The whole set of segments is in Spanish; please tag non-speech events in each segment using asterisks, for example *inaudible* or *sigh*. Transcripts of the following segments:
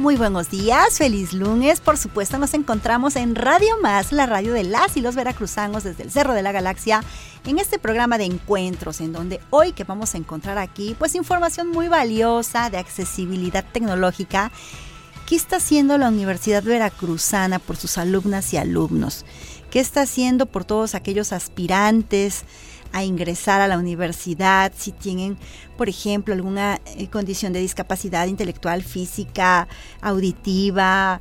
Muy buenos días, feliz lunes. Por supuesto, nos encontramos en Radio Más, la radio de las y los veracruzanos desde el Cerro de la Galaxia, en este programa de encuentros, en donde hoy que vamos a encontrar aquí, pues información muy valiosa de accesibilidad tecnológica. ¿Qué está haciendo la Universidad Veracruzana por sus alumnas y alumnos? ¿Qué está haciendo por todos aquellos aspirantes? A ingresar a la universidad, si tienen, por ejemplo, alguna eh, condición de discapacidad intelectual, física, auditiva.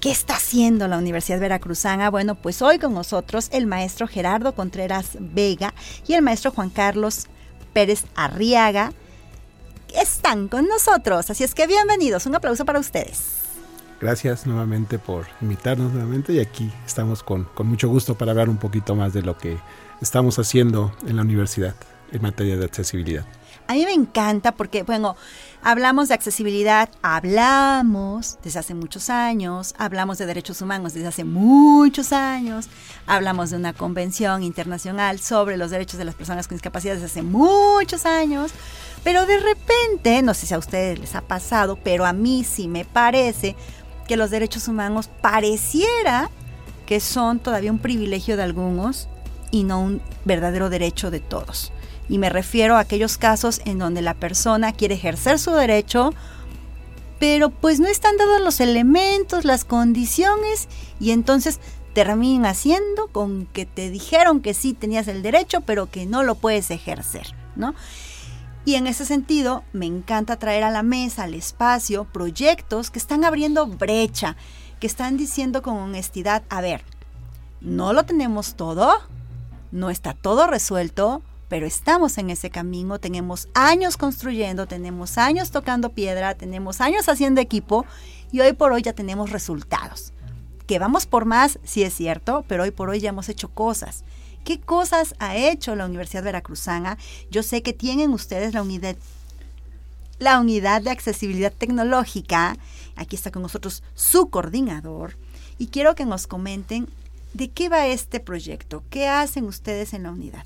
¿Qué está haciendo la Universidad Veracruzana? Bueno, pues hoy con nosotros el maestro Gerardo Contreras Vega y el maestro Juan Carlos Pérez Arriaga están con nosotros. Así es que bienvenidos. Un aplauso para ustedes. Gracias nuevamente por invitarnos nuevamente y aquí estamos con, con mucho gusto para hablar un poquito más de lo que estamos haciendo en la universidad en materia de accesibilidad. A mí me encanta porque, bueno, hablamos de accesibilidad, hablamos desde hace muchos años, hablamos de derechos humanos desde hace muchos años, hablamos de una convención internacional sobre los derechos de las personas con discapacidad desde hace muchos años, pero de repente, no sé si a ustedes les ha pasado, pero a mí sí me parece que los derechos humanos pareciera que son todavía un privilegio de algunos y no un verdadero derecho de todos. Y me refiero a aquellos casos en donde la persona quiere ejercer su derecho, pero pues no están dados los elementos, las condiciones, y entonces terminan haciendo con que te dijeron que sí tenías el derecho, pero que no lo puedes ejercer, ¿no? Y en ese sentido, me encanta traer a la mesa, al espacio, proyectos que están abriendo brecha, que están diciendo con honestidad, a ver, no lo tenemos todo, no está todo resuelto, pero estamos en ese camino, tenemos años construyendo, tenemos años tocando piedra, tenemos años haciendo equipo y hoy por hoy ya tenemos resultados. Que vamos por más, sí es cierto, pero hoy por hoy ya hemos hecho cosas. ¿Qué cosas ha hecho la Universidad Veracruzana? Yo sé que tienen ustedes la unidad la unidad de accesibilidad tecnológica. Aquí está con nosotros su coordinador y quiero que nos comenten ¿De qué va este proyecto? ¿Qué hacen ustedes en la unidad?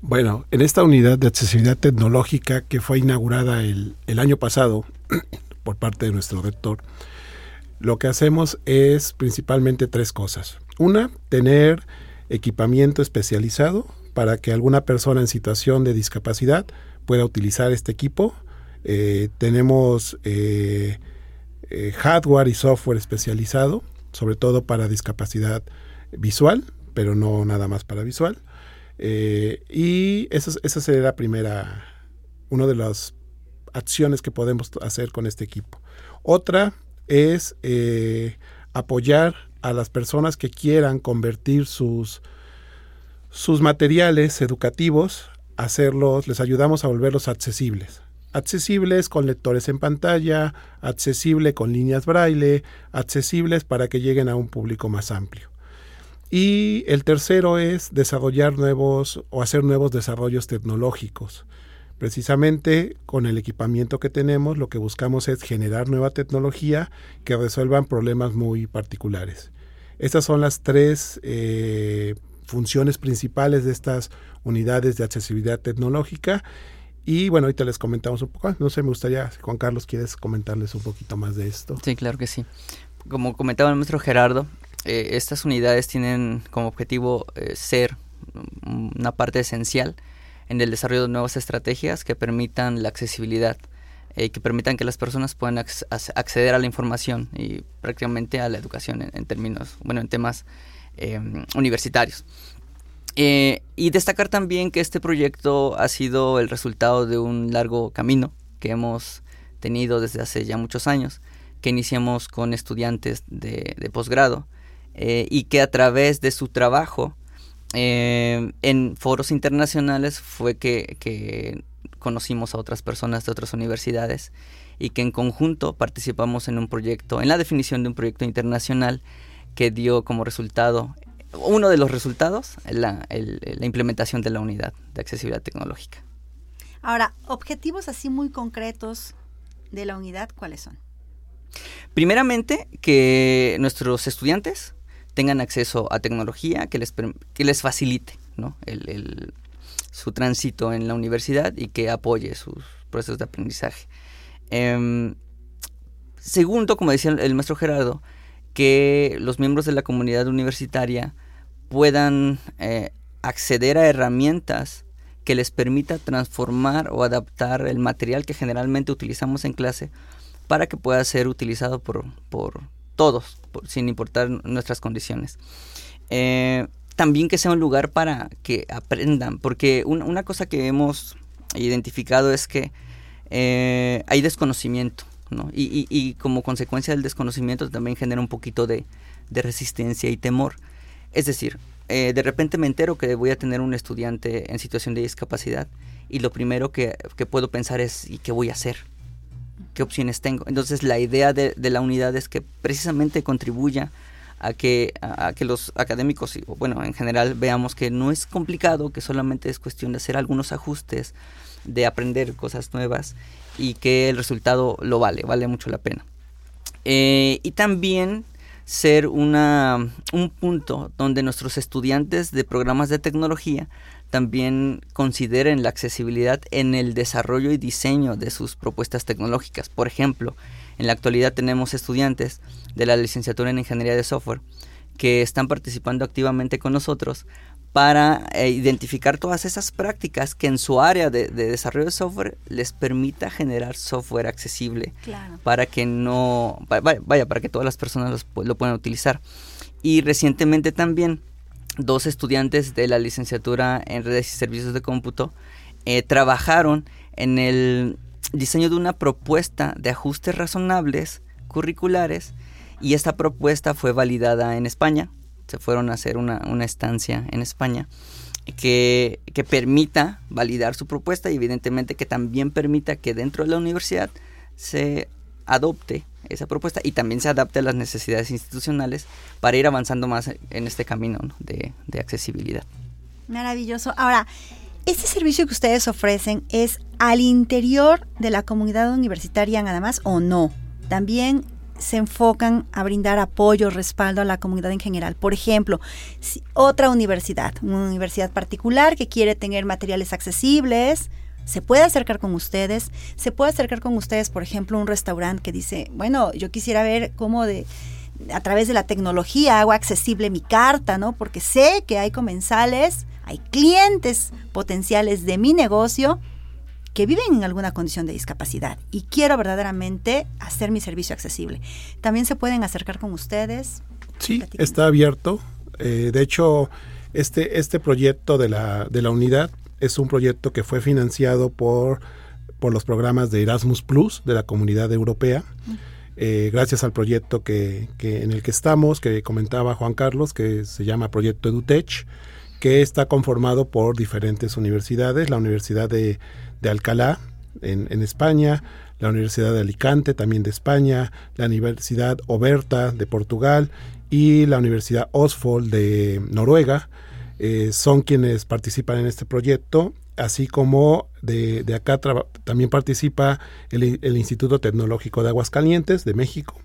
Bueno, en esta unidad de accesibilidad tecnológica que fue inaugurada el, año pasado *clears throat* por parte de nuestro rector, lo que hacemos es principalmente tres cosas. Una, tener equipamiento especializado para que alguna persona en situación de discapacidad pueda utilizar este equipo. Eh, tenemos eh, eh, hardware y software especializado sobre todo para discapacidad visual, pero no nada más para visual. Y esa, esa sería la primera, una de las acciones que podemos hacer con este equipo. Otra es apoyar a las personas que quieran convertir sus, sus materiales educativos, hacerlos, les ayudamos a volverlos accesibles accesibles con lectores en pantalla, accesible con líneas braille, accesibles para que lleguen a un público más amplio. Y el tercero es desarrollar nuevos o hacer nuevos desarrollos tecnológicos. Precisamente con el equipamiento que tenemos lo que buscamos es generar nueva tecnología que resuelvan problemas muy particulares. Estas son las tres eh, funciones principales de estas unidades de accesibilidad tecnológica y bueno, ahorita les comentamos un poco. No sé, me gustaría, Juan Carlos, ¿quieres comentarles un poquito más de esto? Sí, claro que sí. Como comentaba el maestro Gerardo, eh, estas unidades tienen como objetivo eh, ser una parte esencial en el desarrollo de nuevas estrategias que permitan la accesibilidad, eh, que permitan que las personas puedan acceder a la información y prácticamente a la educación en, términos, bueno, en temas universitarios. Eh, y destacar también que este proyecto ha sido el resultado de un largo camino que hemos tenido desde hace ya muchos años, que iniciamos con estudiantes de, posgrado eh, y que a través de su trabajo eh, en foros internacionales fue que, conocimos a otras personas de otras universidades y que en conjunto participamos en un proyecto, en la definición de un proyecto internacional que dio como resultado, uno de los resultados, la, la implementación de la unidad de accesibilidad tecnológica. Ahora, objetivos así muy concretos de la unidad, ¿cuáles son? Primeramente, que nuestros estudiantes tengan acceso a tecnología que les, que les facilite su tránsito en la universidad y que apoye sus procesos de aprendizaje. Em, segundo, como decía el maestro Gerardo, que los miembros de la comunidad universitaria puedan eh, acceder a herramientas que les permita transformar o adaptar el material que generalmente utilizamos en clase para que pueda ser utilizado por, por todos, sin importar nuestras condiciones. Eh, también que sea un lugar para que aprendan, porque una cosa que hemos identificado es que eh, hay desconocimiento, ¿no? Y, como consecuencia del desconocimiento también genera un poquito de, resistencia y temor. Es decir, eh, de repente me entero que voy a tener un estudiante en situación de discapacidad y lo primero que, que puedo pensar es ¿y qué voy a hacer? qué opciones tengo. Entonces la idea de, la unidad es que precisamente contribuya a que, a, que los académicos, bueno, en general veamos que no es complicado, que solamente es cuestión de hacer algunos ajustes, de aprender cosas nuevas y que el resultado lo vale, vale mucho la pena. Eh, y también ser una, un punto donde nuestros estudiantes de programas de tecnología también consideren la accesibilidad en el desarrollo y diseño de sus propuestas tecnológicas. Por ejemplo, en la actualidad tenemos estudiantes de la licenciatura en Ingeniería de Software que están participando activamente con nosotros para eh, identificar todas esas prácticas que en su área de, desarrollo de software les permita generar software accesible para que no vaya, para que todas las personas lo puedan utilizar y recientemente también dos estudiantes de la licenciatura en redes y servicios de cómputo eh, trabajaron en el diseño de una propuesta de ajustes razonables curriculares y esta propuesta fue validada en España. Se fueron a hacer una, estancia en España que, que, permita validar su propuesta y evidentemente que también permita que dentro de la universidad se adopte esa propuesta y también se adapte a las necesidades institucionales para ir avanzando más en este camino de, accesibilidad. Maravilloso. Ahora, ¿este servicio que ustedes ofrecen es al interior de la comunidad universitaria nada más o no? También se enfocan a brindar apoyo, respaldo a la comunidad en general. Por ejemplo, otra universidad, una universidad particular que quiere tener materiales accesibles, se puede acercar con ustedes, se puede acercar con ustedes, por ejemplo, un restaurante que dice, bueno, yo quisiera ver cómo de a través de la tecnología hago accesible mi carta, ¿no? Porque sé que hay comensales, hay clientes potenciales de mi negocio que viven en alguna condición de discapacidad y quiero verdaderamente hacer mi servicio accesible. También se pueden acercar con ustedes. Sí, está abierto. Eh, de hecho, este, este proyecto de la, de la unidad es un proyecto que fue financiado por, por los programas de Erasmus Plus de la Comunidad Europea. Eh, gracias al proyecto que, en el que estamos, que comentaba Juan Carlos, que se llama Proyecto EduTech, que está conformado por diferentes universidades, la Universidad de, Alcalá en, en, España, la Universidad de Alicante también de España, la Universidad Oberta de Portugal y la Universidad Osfold de Noruega. Eh, son quienes participan en este proyecto, así como de, acá también participa el, Instituto Tecnológico de Aguascalientes de México,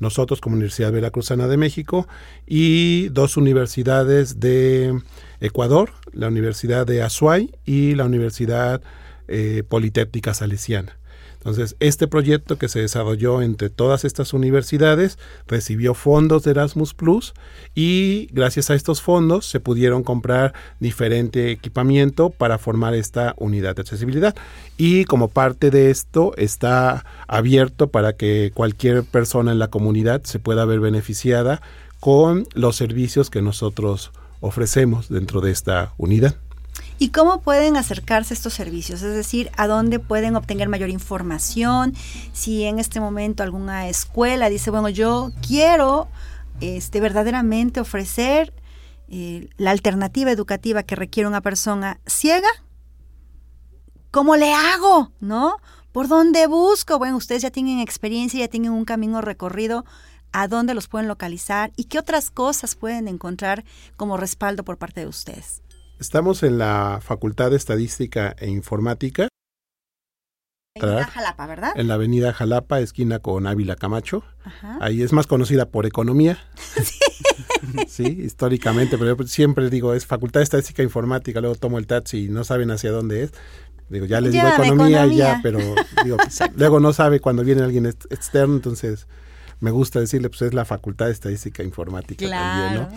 nosotros como Universidad Veracruzana de México y dos universidades de Ecuador, la Universidad de Azuay y la Universidad eh, Politécnica Salesiana. Entonces, este proyecto que se desarrolló entre todas estas universidades recibió fondos de Erasmus Plus y gracias a estos fondos se pudieron comprar diferente equipamiento para formar esta unidad de accesibilidad. Y como parte de esto está abierto para que cualquier persona en la comunidad se pueda ver beneficiada con los servicios que nosotros ofrecemos dentro de esta unidad. ¿Y cómo pueden acercarse a estos servicios? Es decir, ¿a dónde pueden obtener mayor información? Si en este momento alguna escuela dice, bueno, yo quiero este, verdaderamente ofrecer eh, la alternativa educativa que requiere una persona ciega, ¿cómo le hago? ¿No? ¿Por dónde busco? Bueno, ustedes ya tienen experiencia, ya tienen un camino recorrido. ¿A dónde los pueden localizar? ¿Y qué otras cosas pueden encontrar como respaldo por parte de ustedes? Estamos en la Facultad de Estadística e Informática. Avenida Jalapa, ¿verdad? En la avenida Jalapa, esquina con Ávila Camacho. Ahí es más conocida por economía. *laughs* Sí. históricamente, pero yo siempre digo, es Facultad de Estadística e Informática, luego tomo el taxi y no saben hacia dónde es. Digo, ya les digo economía, y ya, pero *laughs* digo, luego no sabe cuando viene alguien externo, entonces me gusta decirle, pues es la Facultad de Estadística e Informática también, ¿no?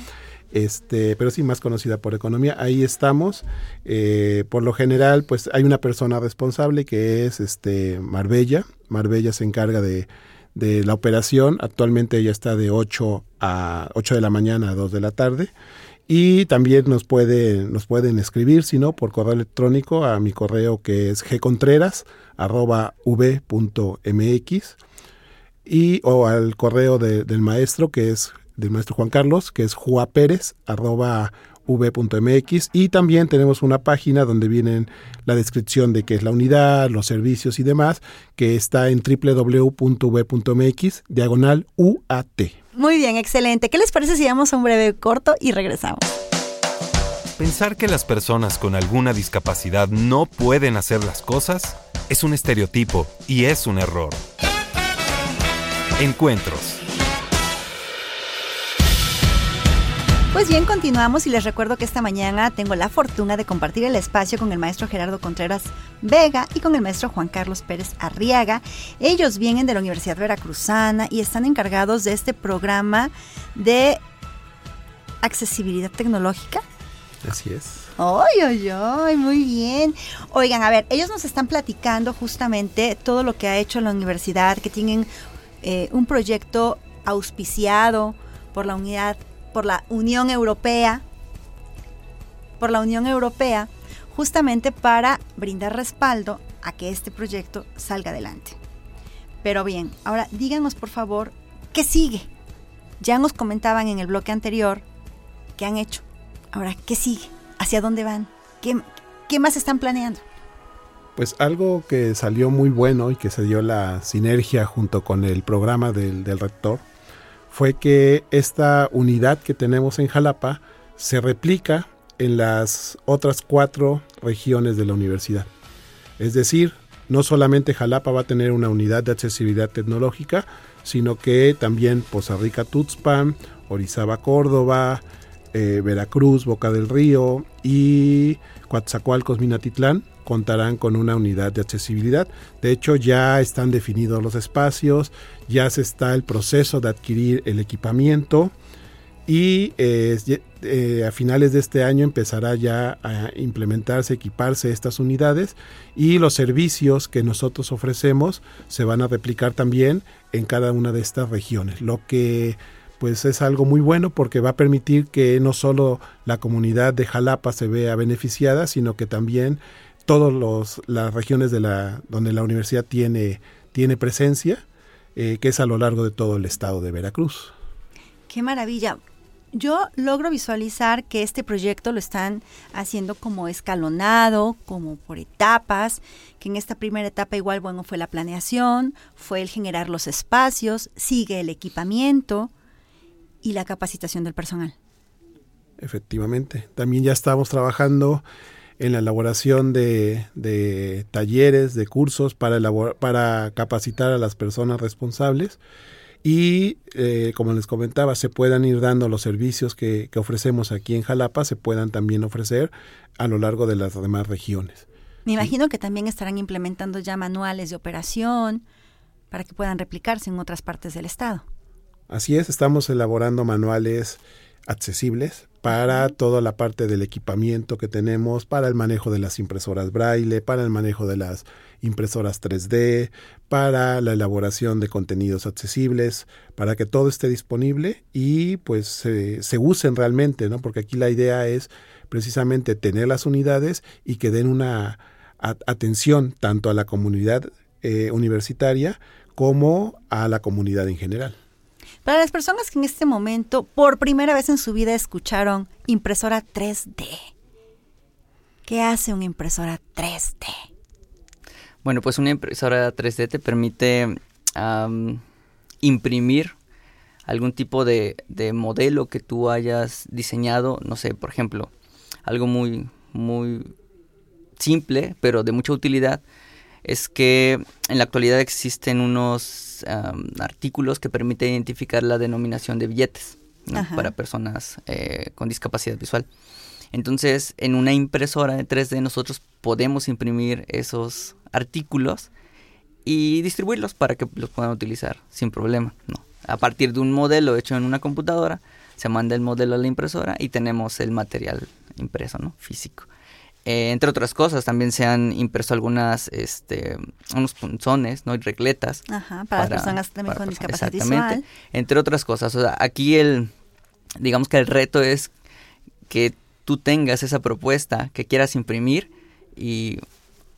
Este, pero sí más conocida por economía. Ahí estamos. Eh, por lo general, pues hay una persona responsable que es este Marbella. Marbella se encarga de, de la operación. Actualmente ella está de 8 a 8 de la mañana a 2 de la tarde. Y también nos, puede, nos pueden escribir, si no, por correo electrónico a mi correo que es gcontreras.v.mx y o al correo del maestro que es del maestro Juan Carlos, que es juaperez.v.mx y también tenemos una página donde vienen la descripción de qué es la unidad, los servicios y demás, que está en www.v.mx, diagonal UAT. Muy bien, excelente. ¿Qué les parece si damos un breve corto y regresamos? Pensar que las personas con alguna discapacidad no pueden hacer las cosas es un estereotipo y es un error. Encuentros Pues bien, continuamos y les recuerdo que esta mañana tengo la fortuna de compartir el espacio con el maestro Gerardo Contreras Vega y con el maestro Juan Carlos Pérez Arriaga. Ellos vienen de la Universidad Veracruzana y están encargados de este programa de accesibilidad tecnológica. Así es. ¡Ay, ay, ay! Muy bien. Oigan, a ver, ellos nos están platicando justamente todo lo que ha hecho la universidad, que tienen eh, un proyecto auspiciado por la unidad por la Unión Europea, por la Unión Europea, justamente para brindar respaldo a que este proyecto salga adelante. Pero bien, ahora díganos por favor, ¿qué sigue? Ya nos comentaban en el bloque anterior qué han hecho. Ahora, ¿qué sigue? ¿Hacia dónde van? ¿Qué, qué más están planeando? Pues algo que salió muy bueno y que se dio la sinergia junto con el programa del, del rector fue que esta unidad que tenemos en Jalapa se replica en las otras cuatro regiones de la universidad. Es decir, no solamente Jalapa va a tener una unidad de accesibilidad tecnológica, sino que también Poza Rica Tuxpan, Orizaba Córdoba, eh, Veracruz, Boca del Río y Coatzacoalcos Minatitlán contarán con una unidad de accesibilidad. De hecho, ya están definidos los espacios, ya se está el proceso de adquirir el equipamiento y eh, eh, a finales de este año empezará ya a implementarse, equiparse estas unidades y los servicios que nosotros ofrecemos se van a replicar también en cada una de estas regiones, lo que pues es algo muy bueno porque va a permitir que no solo la comunidad de Jalapa se vea beneficiada, sino que también todas las regiones de la, donde la universidad tiene, tiene presencia, eh, que es a lo largo de todo el estado de Veracruz. Qué maravilla. Yo logro visualizar que este proyecto lo están haciendo como escalonado, como por etapas, que en esta primera etapa igual, bueno, fue la planeación, fue el generar los espacios, sigue el equipamiento y la capacitación del personal. Efectivamente, también ya estamos trabajando en la elaboración de, talleres, de cursos para, para capacitar a las personas responsables y, eh, como les comentaba, se puedan ir dando los servicios que, ofrecemos aquí en Jalapa, se puedan también ofrecer a lo largo de las demás regiones. Me imagino que también estarán implementando ya manuales de operación para que puedan replicarse en otras partes del estado. Así es, estamos elaborando manuales accesibles para toda la parte del equipamiento que tenemos, para el manejo de las impresoras braille, para el manejo de las impresoras 3D, para la elaboración de contenidos accesibles, para que todo esté disponible y pues se usen realmente, ¿no? Porque aquí la idea es precisamente tener las unidades y que den una atención tanto a la comunidad eh, universitaria como a la comunidad en general. Para las personas que en este momento por primera vez en su vida escucharon impresora 3D, ¿qué hace una impresora 3D? Bueno, pues una impresora 3D te permite imprimir algún tipo de, modelo que tú hayas diseñado, no sé, por ejemplo, algo muy, muy simple, pero de mucha utilidad, es que en la actualidad existen unos artículos que permiten identificar la denominación de billetes para personas eh, con discapacidad visual. Entonces, en una impresora de 3D nosotros podemos imprimir esos artículos y distribuirlos para que los puedan utilizar sin problema. ¿no? A partir de un modelo hecho en una computadora, se manda el modelo a la impresora y tenemos el material impreso, ¿no? Físico. Eh, entre otras cosas, también se han impreso algunas, este, unos punzones, ¿no? Y regletas. Ajá, para, las personas también con discapacidad exactamente, Entre otras cosas. O sea, aquí el, digamos que el reto es que tú tengas esa propuesta que quieras imprimir y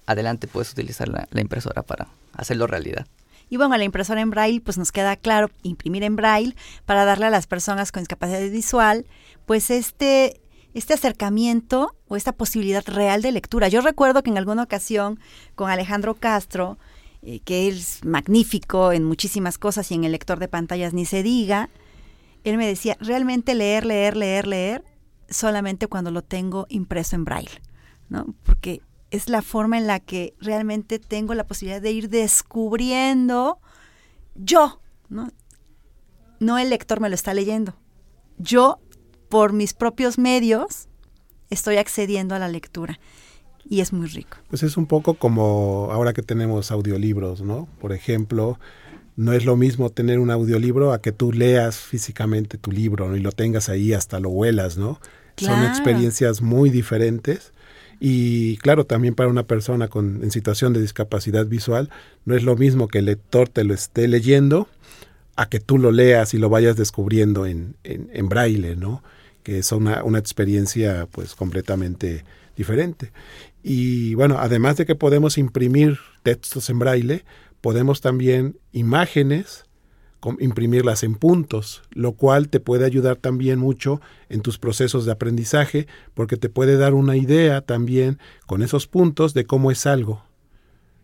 adelante puedes utilizar la, la impresora para hacerlo realidad. Y bueno, la impresora en braille, pues nos queda claro imprimir en braille para darle a las personas con discapacidad visual, pues este este acercamiento o esta posibilidad real de lectura. Yo recuerdo que en alguna ocasión con Alejandro Castro, eh, que es magnífico en muchísimas cosas y en el lector de pantallas ni se diga, él me decía, realmente leer, leer, leer, leer, solamente cuando lo tengo impreso en braille, ¿no? Porque es la forma en la que realmente tengo la posibilidad de ir descubriendo yo, ¿no? No el lector me lo está leyendo. Yo por mis propios medios estoy accediendo a la lectura y es muy rico. Pues es un poco como ahora que tenemos audiolibros, ¿no? Por ejemplo, no es lo mismo tener un audiolibro a que tú leas físicamente tu libro ¿no? y lo tengas ahí hasta lo huelas, ¿no? Son experiencias muy diferentes. Y claro, también para una persona con, en situación de discapacidad visual, no es lo mismo que el lector te lo esté leyendo a que tú lo leas y lo vayas descubriendo en, en, en braille, ¿no? Que es una, una experiencia pues completamente diferente. Y bueno, además de que podemos imprimir textos en braille, podemos también imágenes, imprimirlas en puntos, lo cual te puede ayudar también mucho en tus procesos de aprendizaje, porque te puede dar una idea también con esos puntos de cómo es algo.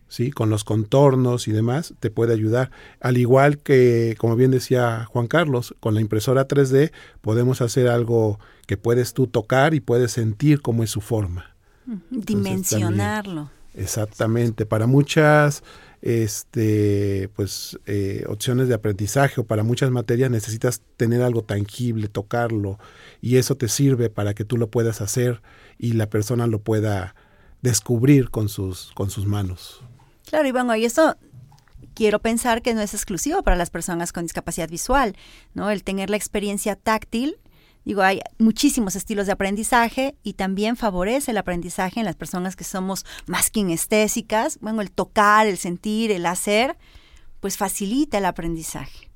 ¿Sí? con los contornos y demás, te puede ayudar. Al igual que, como bien decía Juan Carlos, con la impresora 3D podemos hacer algo que puedes tú tocar y puedes sentir cómo es su forma. Dimensionarlo. exactamente. Para muchas este pues eh, opciones de aprendizaje o para muchas materias necesitas tener algo tangible tocarlo y eso te sirve para que tú lo puedas hacer y la persona lo pueda descubrir con sus con sus manos Claro, y bueno, y eso quiero pensar que no es exclusivo para las personas con discapacidad visual, ¿no? El tener la experiencia táctil, digo, hay muchísimos estilos de aprendizaje y también favorece el aprendizaje en las personas que somos más kinestésicas, bueno, el tocar, el sentir, el hacer, pues facilita el aprendizaje.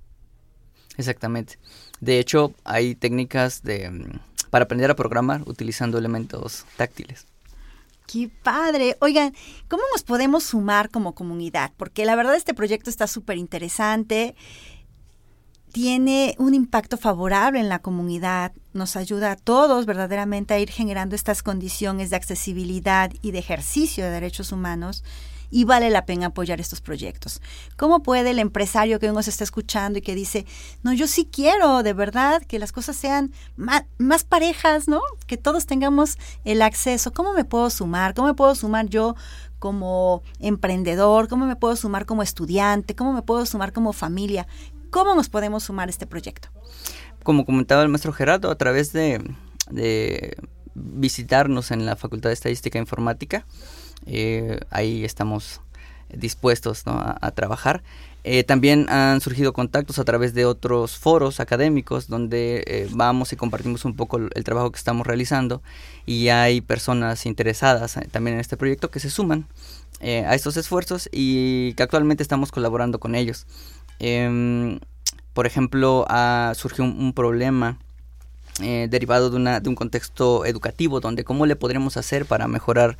Exactamente. De hecho, hay técnicas de mm, para aprender a programar utilizando elementos táctiles. Qué padre. Oigan, ¿cómo nos podemos sumar como comunidad? Porque la verdad este proyecto está súper interesante, tiene un impacto favorable en la comunidad, nos ayuda a todos verdaderamente a ir generando estas condiciones de accesibilidad y de ejercicio de derechos humanos y vale la pena apoyar estos proyectos. ¿Cómo puede el empresario que nos está escuchando y que dice, no, yo sí quiero de verdad que las cosas sean más, más parejas, ¿no? Que todos tengamos el acceso. ¿Cómo me puedo sumar? ¿Cómo me puedo sumar yo como emprendedor? ¿Cómo me puedo sumar como estudiante? ¿Cómo me puedo sumar como familia? ¿Cómo nos podemos sumar a este proyecto? Como comentaba el maestro Gerardo, a través de, de visitarnos en la Facultad de Estadística e Informática, eh, ahí estamos dispuestos a, trabajar. Eh, también han surgido contactos a través de otros foros académicos donde eh, vamos y compartimos un poco el, trabajo que estamos realizando y hay personas interesadas también en este proyecto que se suman a estos esfuerzos y que actualmente estamos colaborando con ellos. Em, por ejemplo, surgió un, problema derivado de, una, de un contexto educativo donde cómo le podremos hacer para mejorar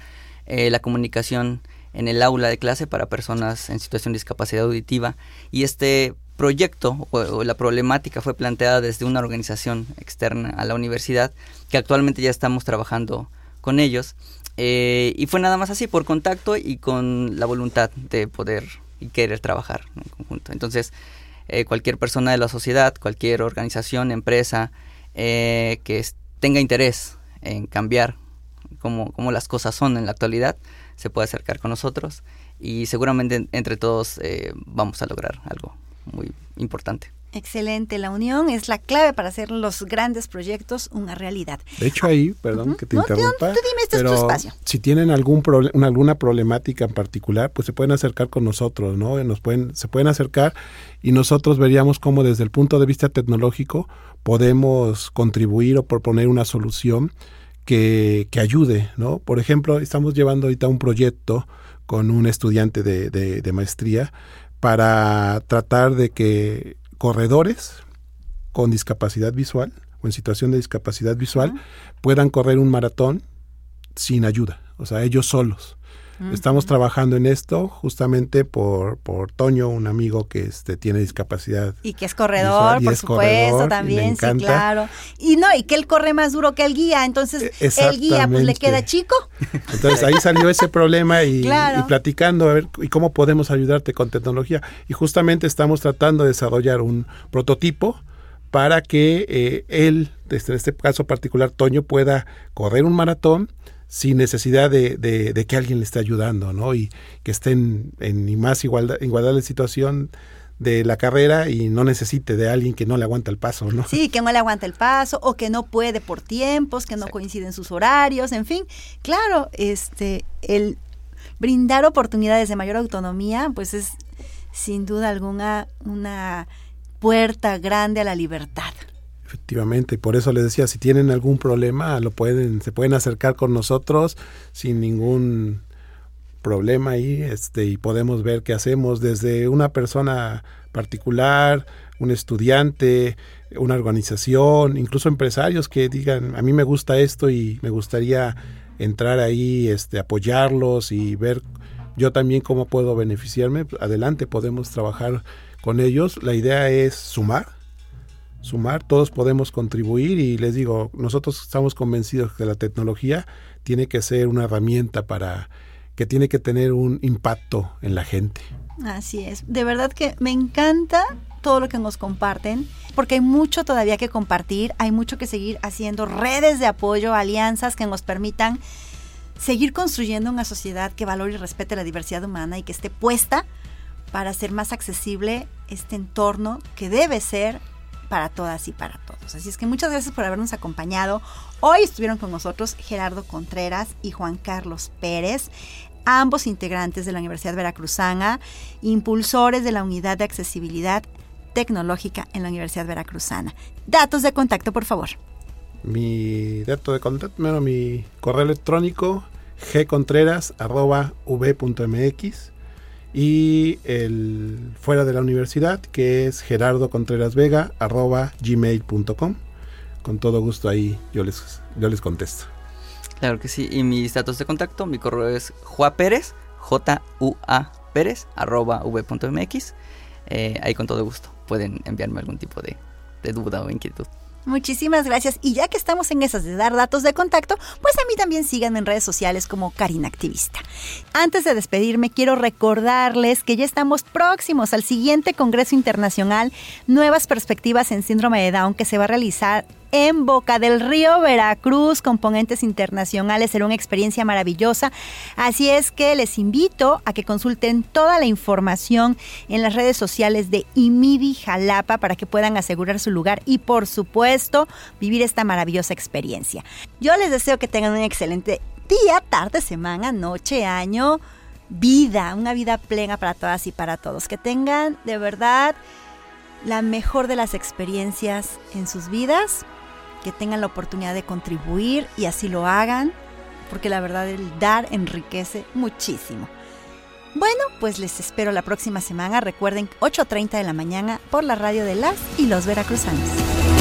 la comunicación en el aula de clase para personas en situación de discapacidad auditiva. Y este proyecto o, la problemática fue planteada desde una organización externa a la universidad que actualmente ya estamos trabajando con ellos. Eh, y fue nada más así por contacto y con la voluntad de poder y querer trabajar en conjunto. Entonces eh, cualquier persona de la sociedad cualquier organización empresa eh, que tenga interés en cambiar como, como las cosas son en la actualidad se puede acercar con nosotros y seguramente entre todos eh, vamos a lograr algo muy importante. Excelente, la unión es la clave para hacer los grandes proyectos una realidad. De hecho ahí, perdón que te interrumpa, dime, este es tu espacio. si tienen algún alguna problemática en particular, pues se pueden acercar con nosotros, ¿no? Nos pueden, se pueden acercar y nosotros veríamos cómo desde el punto de vista tecnológico podemos contribuir o proponer una solución que, ayude, ¿no? Por ejemplo, estamos llevando ahorita un proyecto con un estudiante de, de, maestría para tratar de que corredores con discapacidad visual o en situación de discapacidad visual puedan correr un maratón sin ayuda, o sea, ellos solos. Estamos trabajando en esto justamente por, por Toño, un amigo que este, tiene discapacidad. Y que es corredor, por supuesto, también, sí, claro. Y no, y que él corre más duro que el guía, entonces el guía pues le queda chico. Entonces ahí salió ese problema y, y, platicando a ver y cómo podemos ayudarte con tecnología. Y justamente estamos tratando de desarrollar un prototipo para que eh, él, desde este caso particular, Toño, pueda correr un maratón sin necesidad de, de, que alguien le esté ayudando, ¿no? Y que estén en, más igualdad, igualdad de situación de la carrera y no necesite de alguien que no le aguanta el paso, ¿no? Sí, que no le aguanta el paso o que no puede por tiempos, que no coinciden sus horarios, en fin. Claro, este el brindar oportunidades de mayor autonomía, pues es sin duda alguna una puerta grande a la libertad. Efectivamente, por eso les decía, si tienen algún problema, lo pueden, se pueden acercar con nosotros sin ningún problema ahí, este, y podemos ver qué hacemos desde una persona particular, un estudiante, una organización, incluso empresarios que digan, a mí me gusta esto y me gustaría entrar ahí, este, apoyarlos y ver yo también cómo puedo beneficiarme. Adelante, podemos trabajar con ellos. La idea es sumar, sumar, todos podemos contribuir y les digo, nosotros estamos convencidos que la tecnología tiene que ser una herramienta para que tiene que tener un impacto en la gente. Así es, de verdad que me encanta todo lo que nos comparten, porque hay mucho todavía que compartir, hay mucho que seguir haciendo, redes de apoyo, alianzas que nos permitan seguir construyendo una sociedad que valore y respete la diversidad humana y que esté puesta para hacer más accesible este entorno que debe ser para todas y para todos. Así es que muchas gracias por habernos acompañado. Hoy estuvieron con nosotros Gerardo Contreras y Juan Carlos Pérez, ambos integrantes de la Universidad Veracruzana, impulsores de la Unidad de Accesibilidad Tecnológica en la Universidad Veracruzana. Datos de contacto, por favor. Mi dato de contacto, bueno, mi correo electrónico gcontreras.v.mx y el fuera de la universidad que es gerardo contreras vega arroba gmail.com con todo gusto ahí yo les yo les contesto. Claro que sí y mis datos de contacto mi correo es juapérez j u a pérez arroba v.mx eh, ahí con todo gusto pueden enviarme algún tipo de duda o inquietud Muchísimas gracias. Y ya que estamos en esas de dar datos de contacto, pues a mí también síganme en redes sociales como Karina Activista. Antes de despedirme, quiero recordarles que ya estamos próximos al siguiente Congreso Internacional Nuevas Perspectivas en Síndrome de Down que se va a realizar en Boca del Río, Veracruz, componentes internacionales. Será una experiencia maravillosa. Así es que les invito a que consulten toda la información en las redes sociales de IMIDI Jalapa para que puedan asegurar su lugar y, por supuesto, vivir esta maravillosa experiencia. Yo les deseo que tengan un excelente día, tarde, semana, noche, año vida, una vida plena para todas y para todos. Que tengan de verdad la mejor de las experiencias en sus vidas, que tengan la oportunidad de contribuir y así lo hagan, porque la verdad el dar enriquece muchísimo. Bueno, pues les espero la próxima semana. Recuerden, 8.30 de la mañana por la radio de las y los veracruzanos.